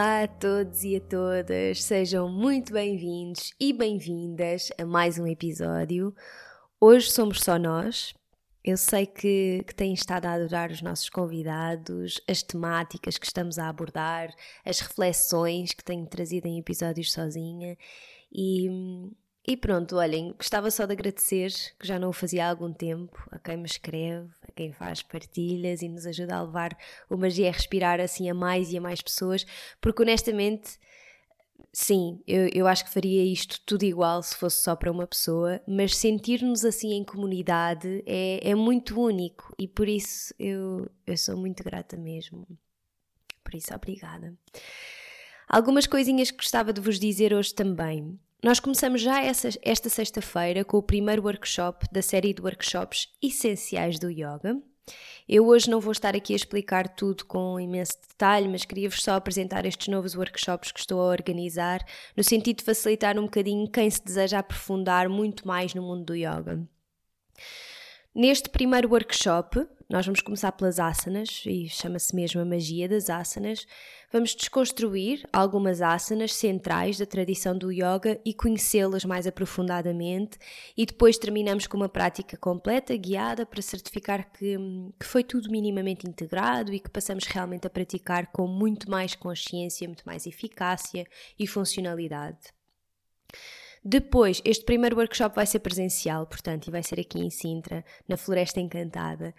Olá a todos e a todas, sejam muito bem-vindos e bem-vindas a mais um episódio. Hoje somos só nós. Eu sei que, que têm estado a adorar os nossos convidados, as temáticas que estamos a abordar, as reflexões que tenho trazido em episódios sozinha e, e pronto, olhem, gostava só de agradecer, que já não o fazia há algum tempo, a quem me escreve, a quem faz partilhas e nos ajuda a levar o Magia a respirar assim a mais e a mais pessoas, porque honestamente, sim, eu, eu acho que faria isto tudo igual se fosse só para uma pessoa, mas sentir-nos assim em comunidade é, é muito único e por isso eu, eu sou muito grata mesmo. Por isso, obrigada. Algumas coisinhas que gostava de vos dizer hoje também. Nós começamos já essa, esta sexta-feira com o primeiro workshop da série de workshops essenciais do yoga. Eu hoje não vou estar aqui a explicar tudo com imenso detalhe, mas queria-vos só apresentar estes novos workshops que estou a organizar, no sentido de facilitar um bocadinho quem se deseja aprofundar muito mais no mundo do yoga. Neste primeiro workshop, nós vamos começar pelas asanas, e chama-se mesmo a magia das asanas. Vamos desconstruir algumas asanas centrais da tradição do yoga e conhecê-las mais aprofundadamente, e depois terminamos com uma prática completa, guiada, para certificar que, que foi tudo minimamente integrado e que passamos realmente a praticar com muito mais consciência, muito mais eficácia e funcionalidade. Depois, este primeiro workshop vai ser presencial, portanto, e vai ser aqui em Sintra, na Floresta Encantada.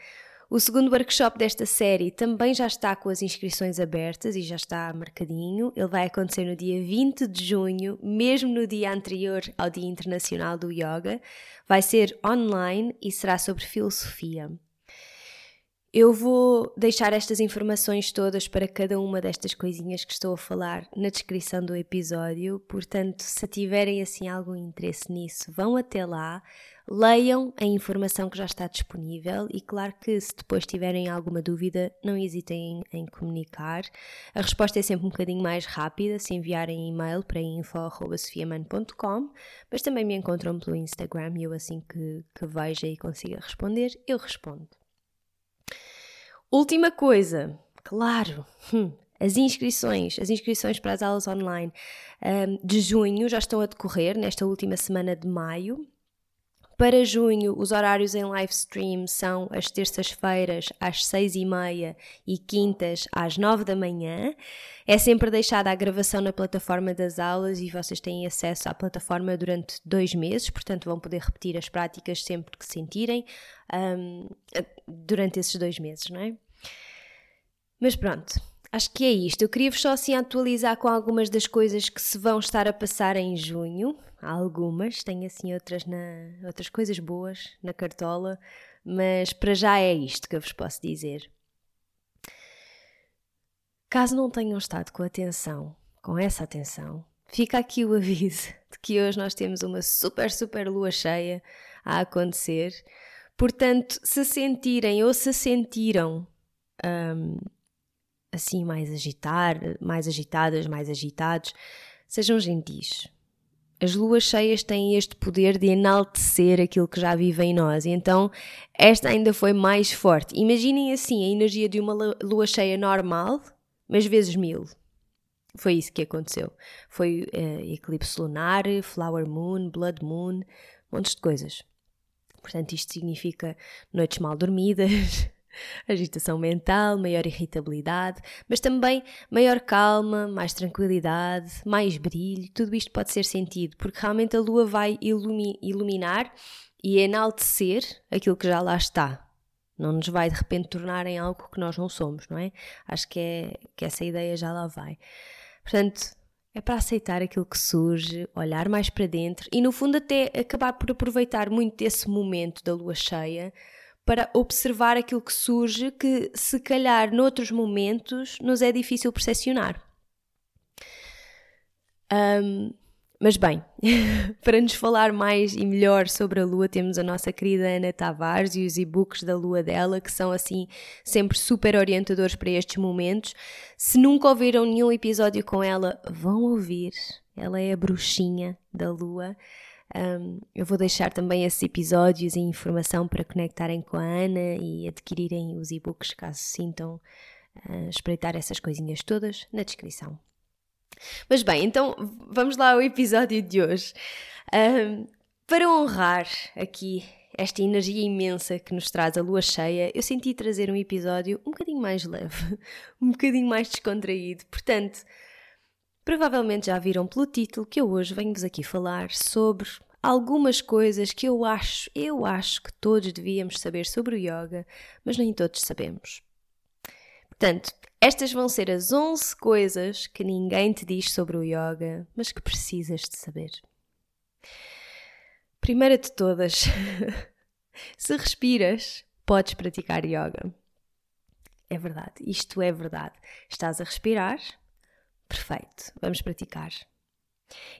O segundo workshop desta série também já está com as inscrições abertas e já está marcadinho. Ele vai acontecer no dia 20 de junho, mesmo no dia anterior ao Dia Internacional do Yoga. Vai ser online e será sobre filosofia. Eu vou deixar estas informações todas para cada uma destas coisinhas que estou a falar na descrição do episódio, portanto, se tiverem assim algum interesse nisso, vão até lá, leiam a informação que já está disponível e, claro que se depois tiverem alguma dúvida, não hesitem em, em comunicar. A resposta é sempre um bocadinho mais rápida se enviarem e-mail para info.sofiaman.com, mas também me encontram pelo Instagram e eu, assim que, que veja e consiga responder, eu respondo. Última coisa, claro, hum, as inscrições, as inscrições para as aulas online um, de junho já estão a decorrer nesta última semana de maio. Para junho, os horários em live stream são as terças-feiras às seis e meia e quintas às nove da manhã. É sempre deixada a gravação na plataforma das aulas e vocês têm acesso à plataforma durante dois meses, portanto vão poder repetir as práticas sempre que sentirem um, durante esses dois meses, não é? Mas pronto, acho que é isto. Eu queria-vos só assim atualizar com algumas das coisas que se vão estar a passar em junho. Algumas, tenho assim outras, na, outras coisas boas na cartola, mas para já é isto que eu vos posso dizer. Caso não tenham estado com atenção, com essa atenção, fica aqui o aviso de que hoje nós temos uma super, super lua cheia a acontecer. Portanto, se sentirem ou se sentiram um, assim mais agitar, mais agitadas, mais agitados, sejam gentis. As luas cheias têm este poder de enaltecer aquilo que já vive em nós, e então esta ainda foi mais forte. Imaginem assim a energia de uma lua cheia normal, mas vezes mil. Foi isso que aconteceu. Foi uh, eclipse lunar, flower moon, blood moon, montes de coisas. Portanto, isto significa noites mal dormidas, agitação mental, maior irritabilidade, mas também maior calma, mais tranquilidade, mais brilho. Tudo isto pode ser sentido porque realmente a lua vai ilumi iluminar e enaltecer aquilo que já lá está. Não nos vai de repente tornar em algo que nós não somos, não é? Acho que, é, que essa ideia já lá vai. Portanto, é para aceitar aquilo que surge, olhar mais para dentro e, no fundo, até acabar por aproveitar muito desse momento da lua cheia para observar aquilo que surge que, se calhar, noutros momentos, nos é difícil percepcionar. Um, mas bem, para nos falar mais e melhor sobre a Lua, temos a nossa querida Ana Tavares e os e-books da Lua dela, que são assim sempre super orientadores para estes momentos. Se nunca ouviram nenhum episódio com ela, vão ouvir. Ela é a bruxinha da Lua. Um, eu vou deixar também esses episódios e informação para conectarem com a Ana e adquirirem os e-books caso sintam uh, espreitar essas coisinhas todas na descrição. Mas bem, então vamos lá ao episódio de hoje. Um, para honrar aqui esta energia imensa que nos traz a lua cheia, eu senti trazer um episódio um bocadinho mais leve, um bocadinho mais descontraído. Portanto, provavelmente já viram pelo título que eu hoje venho-vos aqui falar sobre algumas coisas que eu acho, eu acho que todos devíamos saber sobre o yoga, mas nem todos sabemos. Portanto, estas vão ser as 11 coisas que ninguém te diz sobre o yoga, mas que precisas de saber. Primeira de todas, se respiras, podes praticar yoga. É verdade, isto é verdade. Estás a respirar? Perfeito, vamos praticar.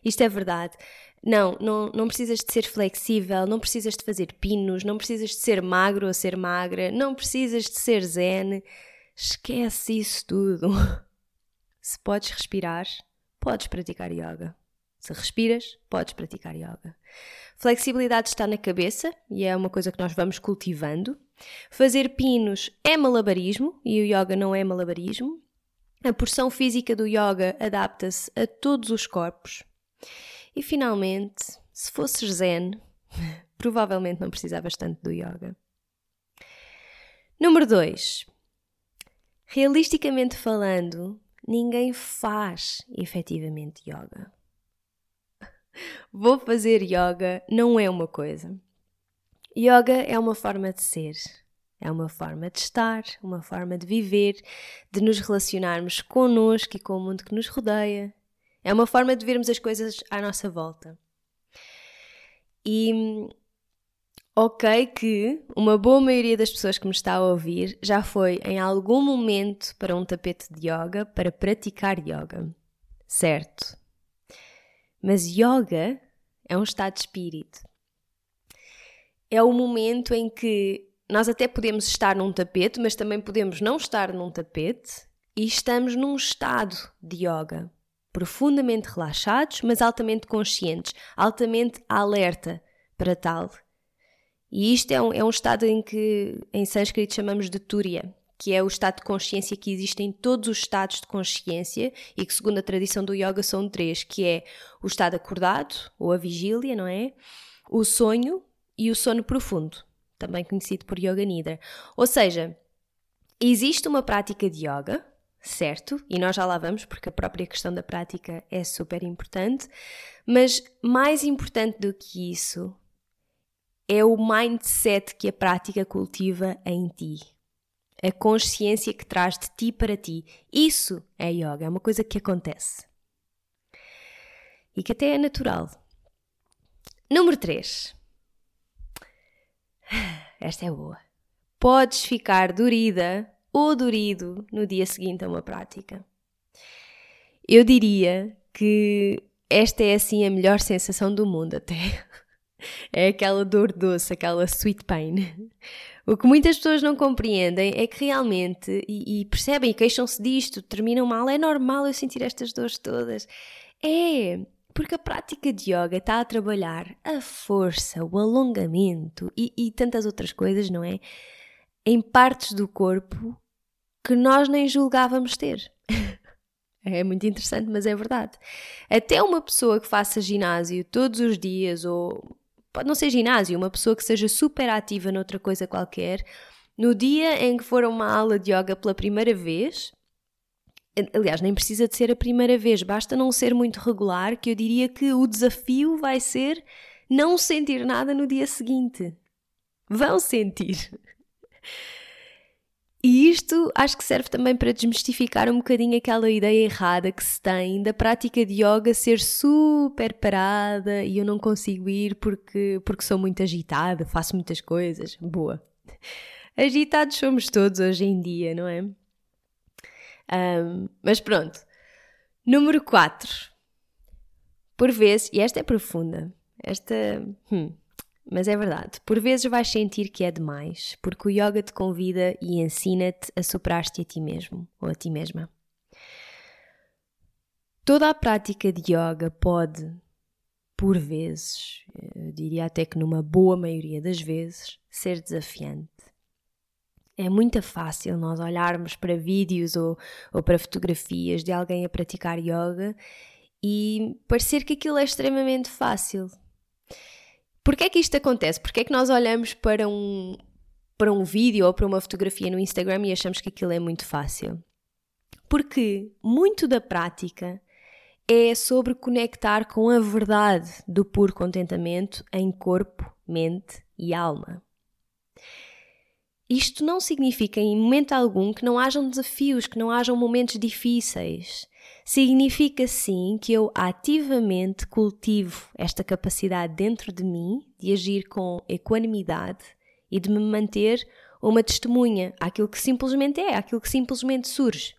Isto é verdade. Não, não, não precisas de ser flexível, não precisas de fazer pinos, não precisas de ser magro ou ser magra, não precisas de ser zen Esquece isso tudo. Se podes respirar, podes praticar yoga. Se respiras, podes praticar yoga. Flexibilidade está na cabeça e é uma coisa que nós vamos cultivando. Fazer pinos é malabarismo e o yoga não é malabarismo. A porção física do yoga adapta-se a todos os corpos. E finalmente, se fosses zen, provavelmente não precisavas tanto do yoga. Número 2. Realisticamente falando, ninguém faz efetivamente yoga. Vou fazer yoga não é uma coisa. Yoga é uma forma de ser, é uma forma de estar, uma forma de viver, de nos relacionarmos connosco e com o mundo que nos rodeia. É uma forma de vermos as coisas à nossa volta. E Ok, que uma boa maioria das pessoas que me está a ouvir já foi em algum momento para um tapete de yoga para praticar yoga. Certo. Mas yoga é um estado de espírito. É o momento em que nós até podemos estar num tapete, mas também podemos não estar num tapete e estamos num estado de yoga. Profundamente relaxados, mas altamente conscientes, altamente alerta para tal e isto é um, é um estado em que em sânscrito chamamos de Turiya, que é o estado de consciência que existe em todos os estados de consciência e que, segundo a tradição do yoga, são três, que é o estado acordado, ou a vigília, não é? O sonho e o sono profundo, também conhecido por Yoga Nidra. Ou seja, existe uma prática de yoga, certo? E nós já lá vamos, porque a própria questão da prática é super importante, mas mais importante do que isso é o mindset que a prática cultiva em ti. A consciência que traz de ti para ti. Isso é yoga, é uma coisa que acontece. E que até é natural. Número 3. Esta é boa. Podes ficar dorida ou dorido no dia seguinte a uma prática. Eu diria que esta é assim a melhor sensação do mundo, até. É aquela dor doce, aquela sweet pain. O que muitas pessoas não compreendem é que realmente, e, e percebem e queixam-se disto, terminam mal, é normal eu sentir estas dores todas. É, porque a prática de yoga está a trabalhar a força, o alongamento e, e tantas outras coisas, não é? Em partes do corpo que nós nem julgávamos ter. É muito interessante, mas é verdade. Até uma pessoa que faça ginásio todos os dias ou pode não ser ginásio, uma pessoa que seja super ativa noutra coisa qualquer, No dia em que for a uma aula de yoga pela primeira vez, aliás, nem precisa de ser a primeira vez, basta não ser muito regular, que eu diria que o desafio vai ser não sentir nada no dia seguinte. Vão sentir. E isto acho que serve também para desmistificar um bocadinho aquela ideia errada que se tem da prática de yoga ser super parada e eu não consigo ir porque, porque sou muito agitada, faço muitas coisas. Boa. Agitados somos todos hoje em dia, não é? Um, mas pronto. Número 4. Por vezes, e esta é profunda, esta. Hum, mas é verdade, por vezes vais sentir que é demais, porque o yoga te convida e ensina-te a superar-te a ti mesmo ou a ti mesma. Toda a prática de yoga pode, por vezes, eu diria até que numa boa maioria das vezes, ser desafiante. É muito fácil nós olharmos para vídeos ou, ou para fotografias de alguém a praticar yoga e parecer que aquilo é extremamente fácil, Porquê é que isto acontece? Porquê é que nós olhamos para um, para um vídeo ou para uma fotografia no Instagram e achamos que aquilo é muito fácil? Porque muito da prática é sobre conectar com a verdade do puro contentamento em corpo, mente e alma. Isto não significa em momento algum que não hajam desafios, que não hajam momentos difíceis. Significa sim que eu ativamente cultivo esta capacidade dentro de mim de agir com equanimidade e de me manter uma testemunha àquilo que simplesmente é, àquilo que simplesmente surge.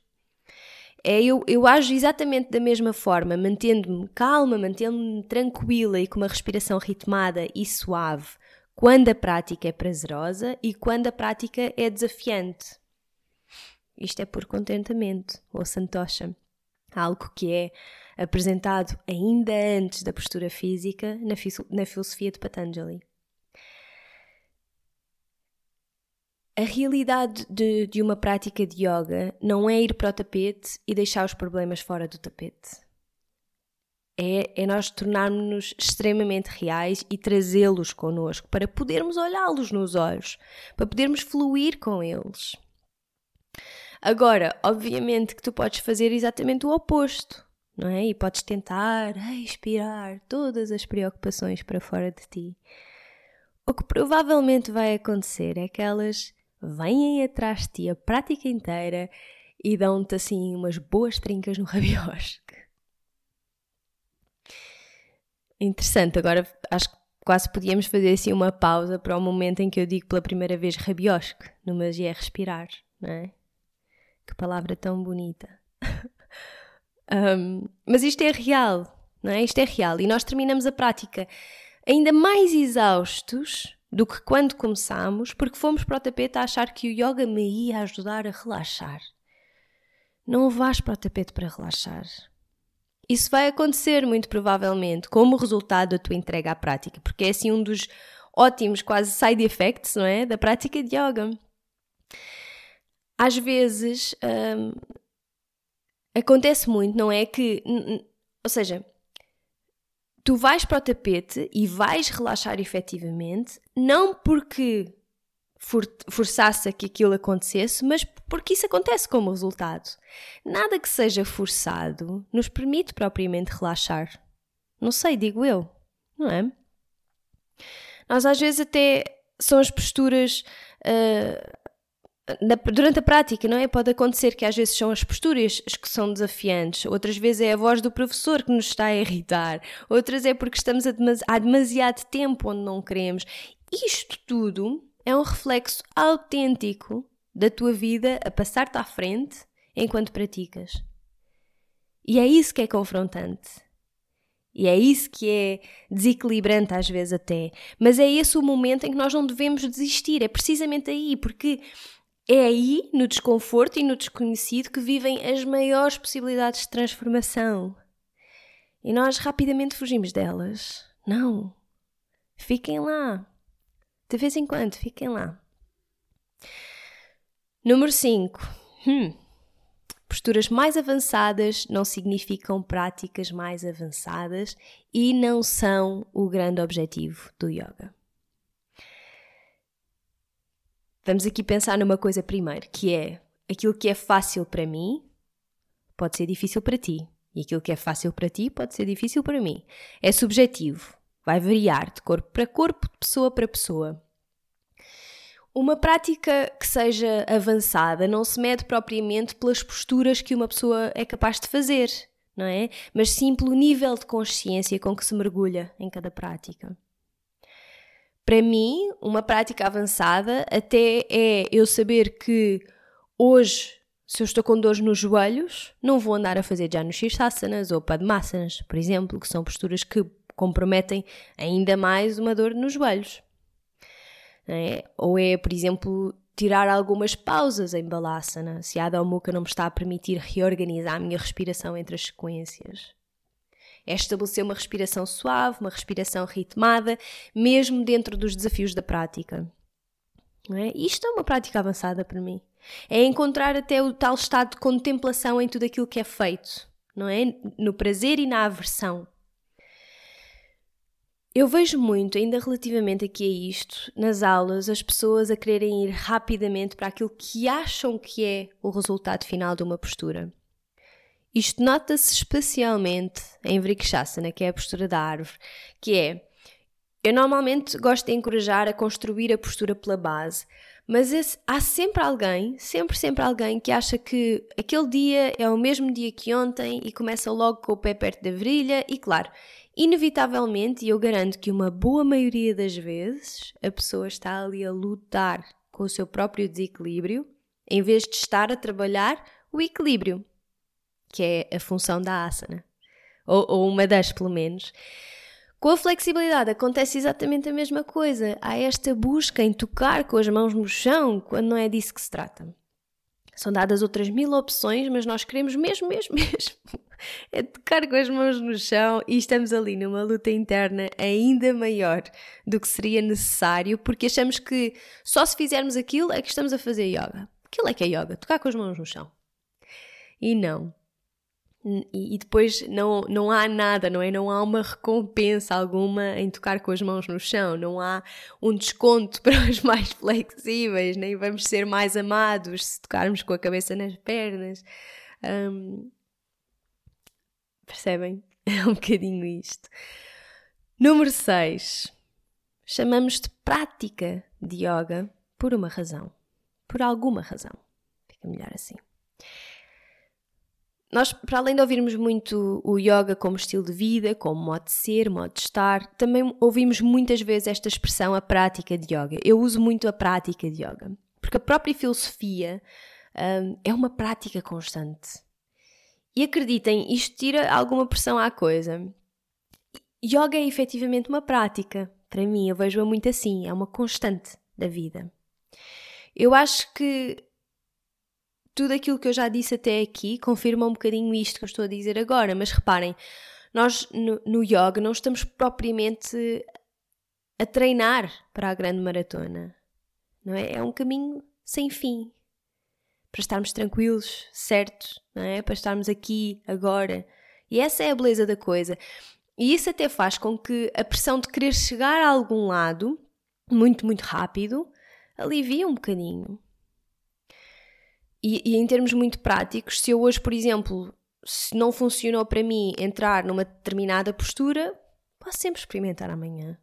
É, eu, eu ajo exatamente da mesma forma, mantendo-me calma, mantendo-me tranquila e com uma respiração ritmada e suave, quando a prática é prazerosa e quando a prática é desafiante. Isto é por contentamento, ou santosha algo que é apresentado ainda antes da postura física na, na filosofia de Patanjali. A realidade de, de, uma prática de yoga não é ir para o tapete e deixar os problemas fora do tapete. É, é nós tornarmos-nos extremamente reais e trazê-los connosco para podermos olhá-los nos olhos, para podermos fluir com eles. Agora, obviamente que tu podes fazer exatamente o oposto, não é? E podes tentar expirar todas as preocupações para fora de ti. O que provavelmente vai acontecer é que elas vêm atrás de ti a prática inteira e dão-te assim umas boas trincas no rabiosque. Interessante, agora acho que quase podíamos fazer assim uma pausa para o momento em que eu digo pela primeira vez rabiosque, no Magia é Respirar, não é? Que palavra tão bonita. um, mas isto é real, não é? Isto é real. E nós terminamos a prática ainda mais exaustos do que quando começámos, porque fomos para o tapete a achar que o yoga me ia ajudar a relaxar. Não vais para o tapete para relaxar. Isso vai acontecer muito provavelmente como resultado da tua entrega à prática, porque é assim um dos ótimos, quase side effects, não é? Da prática de yoga às vezes hum, acontece muito, não é? Que, ou seja, tu vais para o tapete e vais relaxar efetivamente, não porque for, forçasse a que aquilo acontecesse, mas porque isso acontece como resultado. Nada que seja forçado nos permite propriamente relaxar. Não sei, digo eu, não é? Nós às vezes até são as posturas. Uh, na, durante a prática, não é? Pode acontecer que às vezes são as posturas que são desafiantes, outras vezes é a voz do professor que nos está a irritar, outras é porque estamos há demasiado tempo onde não queremos. Isto tudo é um reflexo autêntico da tua vida a passar-te à frente enquanto praticas. E é isso que é confrontante. E é isso que é desequilibrante às vezes até. Mas é esse o momento em que nós não devemos desistir. É precisamente aí, porque é aí, no desconforto e no desconhecido, que vivem as maiores possibilidades de transformação. E nós rapidamente fugimos delas. Não. Fiquem lá. De vez em quando, fiquem lá. Número 5. Hum. Posturas mais avançadas não significam práticas mais avançadas e não são o grande objetivo do yoga. Vamos aqui pensar numa coisa primeiro, que é aquilo que é fácil para mim pode ser difícil para ti. E aquilo que é fácil para ti pode ser difícil para mim. É subjetivo, vai variar de corpo para corpo, de pessoa para pessoa. Uma prática que seja avançada não se mede propriamente pelas posturas que uma pessoa é capaz de fazer, não é? Mas sim pelo nível de consciência com que se mergulha em cada prática. Para mim, uma prática avançada até é eu saber que hoje, se eu estou com dores nos joelhos, não vou andar a fazer já Shirsasanas ou Padmasanas, por exemplo, que são posturas que comprometem ainda mais uma dor nos joelhos. É? Ou é, por exemplo, tirar algumas pausas em Balasana, se a Adho não me está a permitir reorganizar a minha respiração entre as sequências. É estabelecer uma respiração suave, uma respiração ritmada, mesmo dentro dos desafios da prática. É? Isto é uma prática avançada para mim. É encontrar até o tal estado de contemplação em tudo aquilo que é feito, não é? No prazer e na aversão. Eu vejo muito, ainda relativamente aqui a isto, nas aulas, as pessoas a quererem ir rapidamente para aquilo que acham que é o resultado final de uma postura. Isto nota-se especialmente em Vrikshasana, que é a postura da árvore, que é eu normalmente gosto de encorajar a construir a postura pela base, mas esse, há sempre alguém, sempre, sempre alguém que acha que aquele dia é o mesmo dia que ontem e começa logo com o pé perto da virilha e, claro, inevitavelmente, e eu garanto que uma boa maioria das vezes, a pessoa está ali a lutar com o seu próprio desequilíbrio, em vez de estar a trabalhar o equilíbrio, que é a função da asana, ou, ou uma das, pelo menos. Com a flexibilidade acontece exatamente a mesma coisa. Há esta busca em tocar com as mãos no chão, quando não é disso que se trata. São dadas outras mil opções, mas nós queremos mesmo, mesmo, mesmo é tocar com as mãos no chão e estamos ali numa luta interna ainda maior do que seria necessário, porque achamos que só se fizermos aquilo é que estamos a fazer yoga. Aquilo é que é yoga, tocar com as mãos no chão. E não. E, depois não, não há nada, não é? Não há uma recompensa alguma em tocar com as mãos no chão, não há um desconto para os mais flexíveis, nem vamos ser mais amados se tocarmos com a cabeça nas pernas. Um, Percebem? É um bocadinho isto. Número 6. Chamamos de prática de yoga por uma razão. Por alguma razão. Fica melhor assim. Nós, para além de ouvirmos muito o yoga como estilo de vida, como modo de ser, modo de estar, também ouvimos muitas vezes esta expressão, a prática de yoga. Eu uso muito a prática de yoga, porque a própria filosofia um, é uma prática constante. E acreditem, isto tira alguma pressão à coisa. Yoga é efetivamente uma prática. Para mim, eu vejo-a muito assim, é uma constante da vida. Eu acho que tudo aquilo que eu já disse até aqui confirma um bocadinho isto que eu estou a dizer agora, mas reparem, nós no, no yoga não estamos propriamente a treinar para a grande maratona, não é? É um caminho sem fim para estarmos tranquilos, certos, não é? Para estarmos aqui, agora. E essa é a beleza da coisa. E isso até faz com que a pressão de querer chegar a algum lado, muito, muito rápido, alivie um bocadinho. E, e, em termos muito práticos, se eu hoje, por exemplo, se não funcionou para mim entrar numa determinada postura, posso sempre experimentar amanhã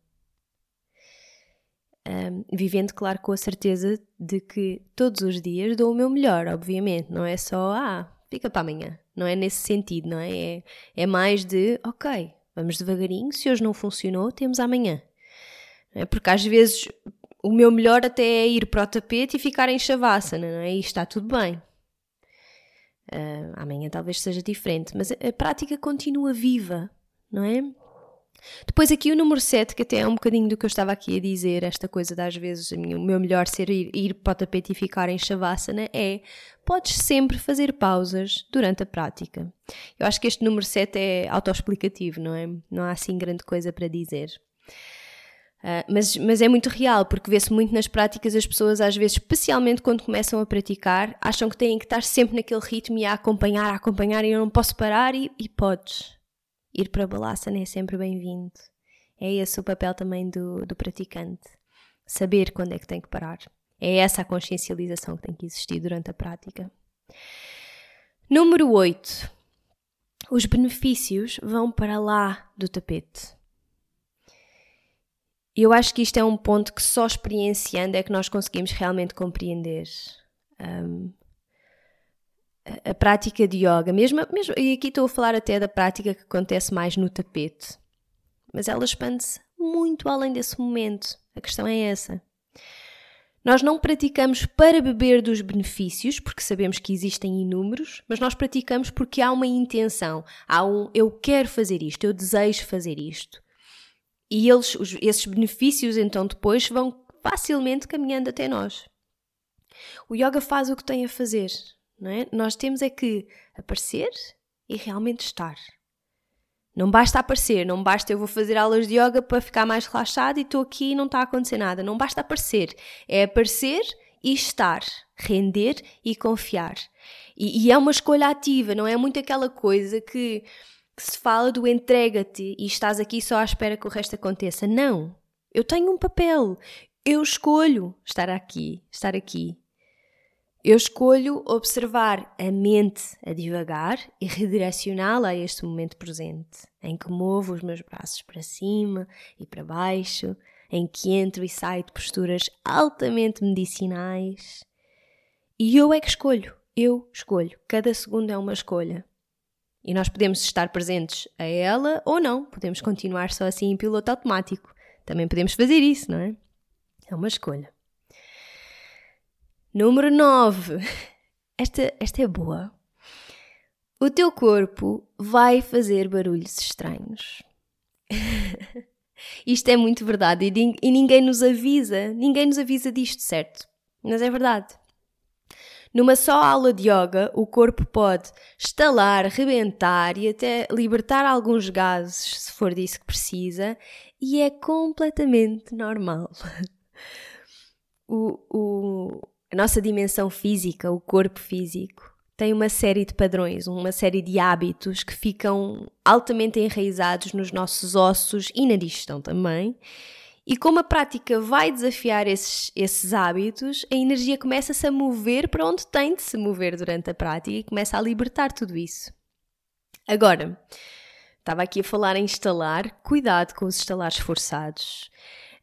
um, vivendo, claro, com a certeza de que todos os dias dou o meu melhor, obviamente, não é só, ah, fica para amanhã, não é nesse sentido, não é? É, é mais de, ok, vamos devagarinho, se hoje não funcionou, temos amanhã. É? Porque às vezes o meu melhor até é ir para o tapete e ficar em chavassana, não é? E está tudo bem. Uh, amanhã talvez seja diferente, mas a prática continua viva, não é? Depois aqui o número 7, que até é um bocadinho do que eu estava aqui a dizer, esta coisa de às vezes o meu melhor ser ir, ir para o tapete e ficar em Shavasana é podes sempre fazer pausas durante a prática. Eu acho que este número 7 é autoexplicativo, não é? Não há assim grande coisa para dizer. Uh, mas, mas é muito real, porque vê-se muito nas práticas as pessoas, às vezes, especialmente quando começam a praticar, acham que têm que estar sempre naquele ritmo e a acompanhar, a acompanhar e eu não posso parar e, e podes ir para Balasana é sempre bem-vindo. É esse o papel também do, do praticante. Saber quando é que tem que parar É essa a consciencialização que tem que existir durante a prática. Número 8. Os benefícios vão para lá do tapete. Eu acho que isto é um ponto que só experienciando é que nós conseguimos realmente compreender. Um, a, prática de yoga, mesmo, mesmo, e aqui estou a falar até da prática que acontece mais no tapete, mas ela expande-se muito além desse momento. A questão é essa. Nós não praticamos para beber dos benefícios, porque sabemos que existem inúmeros, mas nós praticamos porque há uma intenção, há um eu quero fazer isto, eu desejo fazer isto. E eles, os, esses benefícios, então, depois vão facilmente caminhando até nós. O yoga faz o que tem a fazer, não é? Nós temos é que aparecer e realmente estar. Não basta aparecer, não basta eu vou fazer aulas de yoga para ficar mais relaxado e estou aqui e não está a acontecer nada. Não basta aparecer, é aparecer e estar, render e confiar. E, e é uma escolha ativa, não é muito aquela coisa que, que se fala do entrega-te e estás aqui só à espera que o resto aconteça. Não. Eu tenho um papel. Eu escolho estar aqui, estar aqui. Eu escolho observar a mente a divagar e redirecioná-la a este momento presente, em que movo os meus braços para cima e para baixo, em que entro e saio de posturas altamente medicinais. E eu é que escolho, eu escolho. Cada segundo é uma escolha. E nós podemos estar presentes a ela ou não, podemos continuar só assim em piloto automático. Também podemos fazer isso, não é? É uma escolha. Número 9. Esta, esta é boa. O teu corpo vai fazer barulhos estranhos. Isto é muito verdade e, ninguém nos avisa, ninguém nos avisa disto, certo? Mas é verdade. Numa só aula de yoga, o corpo pode estalar, rebentar e até libertar alguns gases, se for disso que precisa, e é completamente normal. O, o, a nossa dimensão física, o corpo físico, tem uma série de padrões, uma série de hábitos que ficam altamente enraizados nos nossos ossos e na digestão também. E como a prática vai desafiar esses, esses hábitos, a energia começa-se a mover para onde tem de se mover durante a prática e começa a libertar tudo isso. Agora, estava aqui a falar em instalar, cuidado com os instalares forçados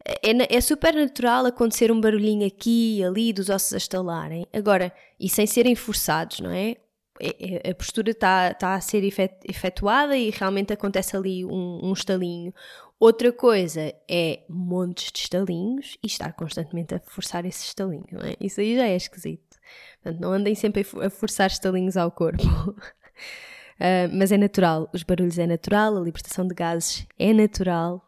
é, é super natural acontecer um barulhinho aqui e ali dos ossos a estalarem. Agora, e sem serem forçados, não é? é, é a postura está tá a ser efetuada e realmente acontece ali um, um estalinho. Outra coisa é montes de estalinhos e estar constantemente a forçar esse estalinho, não é? Isso aí já é esquisito. Portanto, não andem sempre a forçar estalinhos ao corpo. uh, mas é natural, os barulhos é natural, a libertação de gases é natural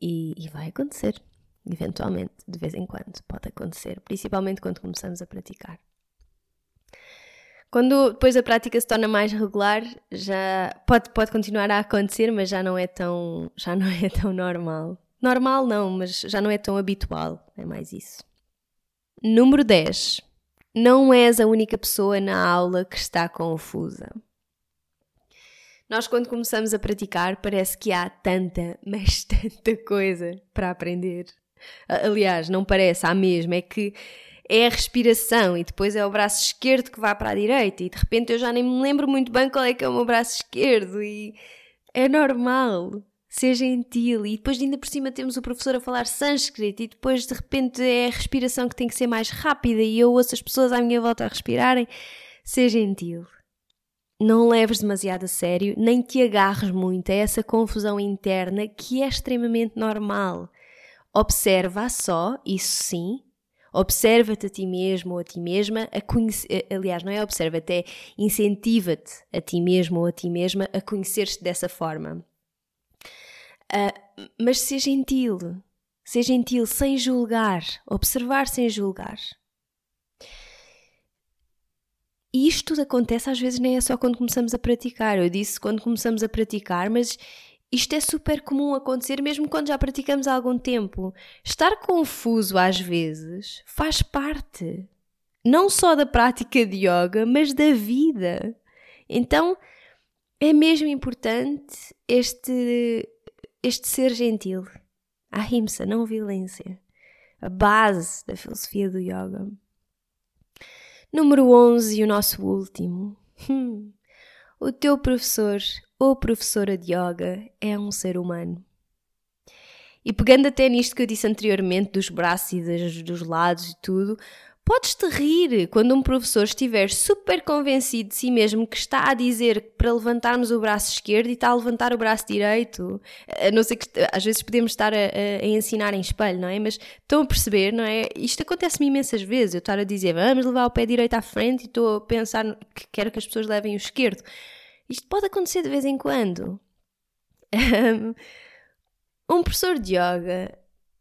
e, e vai acontecer. Eventualmente, de vez em quando, pode acontecer, principalmente quando começamos a praticar. Quando depois a prática se torna mais regular, já pode, pode continuar a acontecer, mas já não é tão já não é tão normal. Normal não, mas já não é tão habitual, é mais isso. Número 10. Não és a única pessoa na aula que está confusa. Nós, quando começamos a praticar, parece que há tanta, mas tanta coisa para aprender. Aliás, não parece, há mesmo, é que é a respiração e depois é o braço esquerdo que vai para a direita e de repente eu já nem me lembro muito bem qual é que é o meu braço esquerdo e é normal ser gentil e depois ainda por cima temos o professor a falar sânscrito e depois de repente é a respiração que tem que ser mais rápida e eu ouço as pessoas à minha volta a respirarem. Ser gentil. Não leves demasiado a sério, nem te agarres muito a essa confusão interna que é extremamente normal. Observa só, isso sim, observa-te a ti mesmo ou a ti mesma a conhecer, eh, aliás, não é observa-te, é incentiva-te a ti mesmo ou a ti mesma a conhecer-te dessa forma. Uh, mas seja gentil, seja gentil sem julgar, observar sem julgar. E isto tudo acontece às vezes nem é só quando começamos a praticar. Eu disse quando começamos a praticar, mas isto é super comum acontecer mesmo quando já praticamos há algum tempo. Estar confuso às vezes faz parte não só da prática de yoga, mas da vida. Então é mesmo importante este, este ser gentil. Ahimsa, não violência. a base da filosofia do yoga. Número 11 e o nosso último. Hum. O teu professor ou professora de yoga é um ser humano. E pegando até nisto que eu disse anteriormente, dos braços e dos, dos lados e tudo, Podes-te rir quando um professor estiver super convencido de si mesmo que está a dizer para levantarmos o braço esquerdo e está a levantar o braço direito. A não ser que às vezes podemos estar a, a, a ensinar em espelho, não é? Mas estão a perceber, não é? Isto acontece-me imensas vezes. Eu estar a dizer vamos levar o pé direito à frente e estou a pensar que quero que as pessoas levem o esquerdo. Isto pode acontecer de vez em quando. Um professor de yoga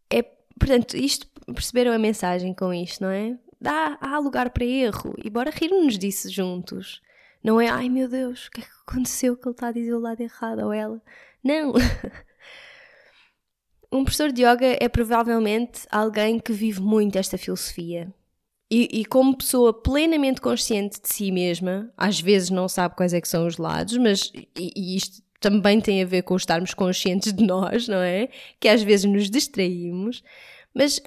é. Portanto, isto perceberam a mensagem com isto, não é? dá, há lugar para erro e bora rir-nos disso juntos. Não é, ai meu Deus, o que é que aconteceu que ele está a dizer o lado errado ou ela? Não! um professor de yoga é provavelmente alguém que vive muito esta filosofia. E, e, como pessoa plenamente consciente de si mesma, às vezes não sabe quais é que são os lados, mas e, e isto também tem a ver com estarmos conscientes de nós, não é? Que às vezes nos distraímos, mas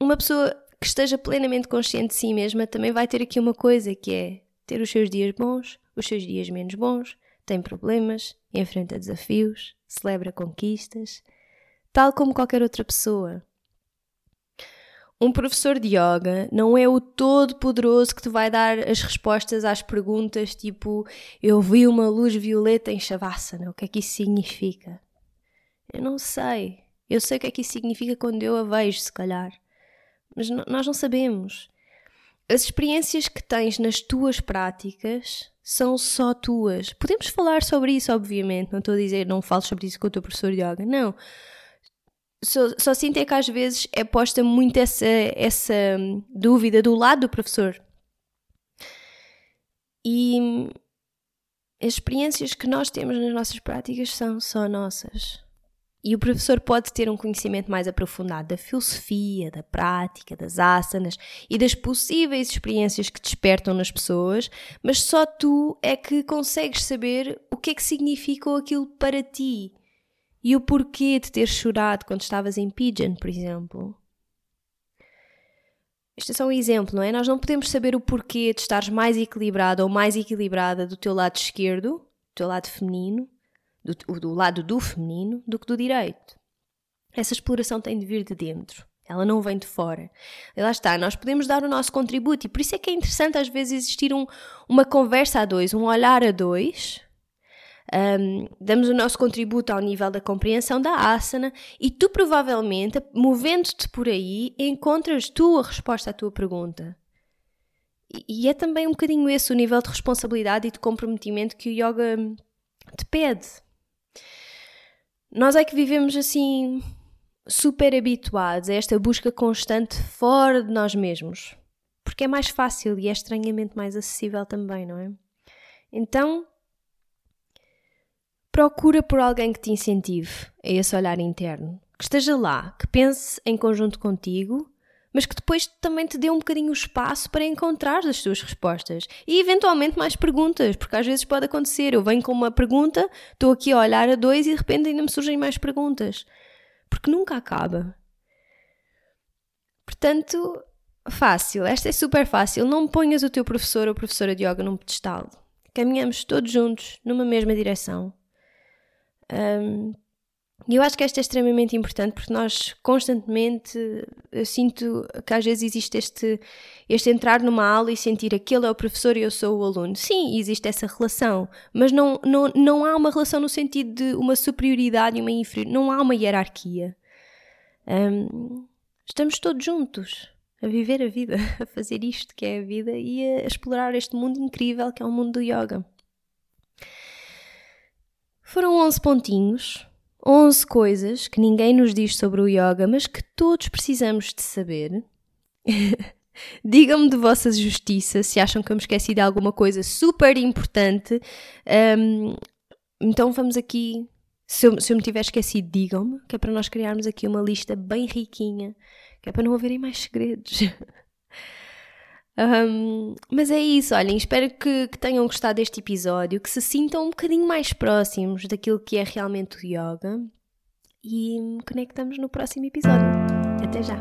uma pessoa que esteja plenamente consciente de si mesma também vai ter aqui uma coisa que é ter os seus dias bons, os seus dias menos bons, tem problemas, enfrenta desafios, celebra conquistas, tal como qualquer outra pessoa. Um professor de yoga não é o todo-poderoso que te vai dar as respostas às perguntas tipo eu vi uma luz violeta em Shavasana, o que é que isso significa? Eu não sei. Eu sei o que é que isso significa quando eu a vejo, se calhar mas nós não sabemos. As experiências que tens nas tuas práticas são só tuas. Podemos falar sobre isso, obviamente. Não estou a dizer não fales sobre isso com o teu professor de yoga. Não. Só, só sinto é que às vezes é posta muito essa, essa dúvida do lado do professor. E as experiências que nós temos nas nossas práticas são só nossas. E o professor pode ter um conhecimento mais aprofundado da filosofia, da prática, das asanas e das possíveis experiências que despertam nas pessoas, mas só tu é que consegues saber o que é que significou aquilo para ti e o porquê de ter chorado quando estavas em Pigeon, por exemplo. Este é só um exemplo, não é? Nós não podemos saber o porquê de estares mais equilibrado ou mais equilibrada do teu lado esquerdo, do teu lado feminino, do, do lado do feminino do que do direito. Essa exploração tem de vir de dentro. Ela não vem de fora. E lá está, nós podemos dar o nosso contributo e por isso é que é interessante às vezes existir um, uma conversa a dois, um olhar a dois. Um, damos o nosso contributo ao nível da compreensão da asana e tu provavelmente, movendo-te por aí, encontras tu a resposta à tua pergunta. E, e é também um bocadinho esse o nível de responsabilidade e de comprometimento que o yoga te pede. Nós é que vivemos assim super habituados a esta busca constante fora de nós mesmos, porque é mais fácil e é estranhamente mais acessível também, não é? Então, procura por alguém que te incentive a esse olhar interno, que esteja lá, que pense em conjunto contigo mas que depois também te dê um bocadinho o espaço para encontrar as tuas respostas e eventualmente mais perguntas, porque às vezes pode acontecer. Eu venho com uma pergunta, estou aqui a olhar a dois e de repente ainda me surgem mais perguntas, porque nunca acaba. Portanto, fácil, esta é super fácil. Não ponhas o teu professor ou professora de yoga num pedestal. Caminhamos todos juntos numa mesma direção. Um, e eu acho que esta é extremamente importante porque nós constantemente eu sinto que às vezes existe este, este entrar numa aula e sentir aquele é o professor e eu sou o aluno. Sim, existe essa relação, mas não, não, não há uma relação no sentido de uma superioridade e uma inferioridade, não há uma hierarquia. Um, estamos todos juntos a viver a vida, a fazer isto que é a vida e a explorar este mundo incrível que é o mundo do yoga. Foram 11 pontinhos 11 coisas que ninguém nos diz sobre o yoga, mas que todos precisamos de saber. Digam-me de vossa justiça se acham que eu me esqueci de alguma coisa super importante. Um, então vamos aqui. Se eu, se eu me tiver esquecido, digam-me, que é para nós criarmos aqui uma lista bem riquinha, que é para não haverem mais segredos. Um, mas é isso, olhem, espero que, que, tenham gostado deste episódio, que se sintam um bocadinho mais próximos daquilo que é realmente o yoga e conectamos no próximo episódio. Até já!